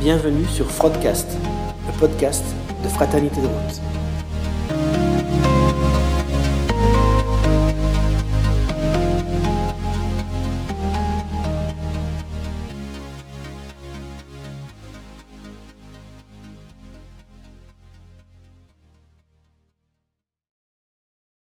Bienvenue sur Fraudcast, le podcast de Fraternité de route.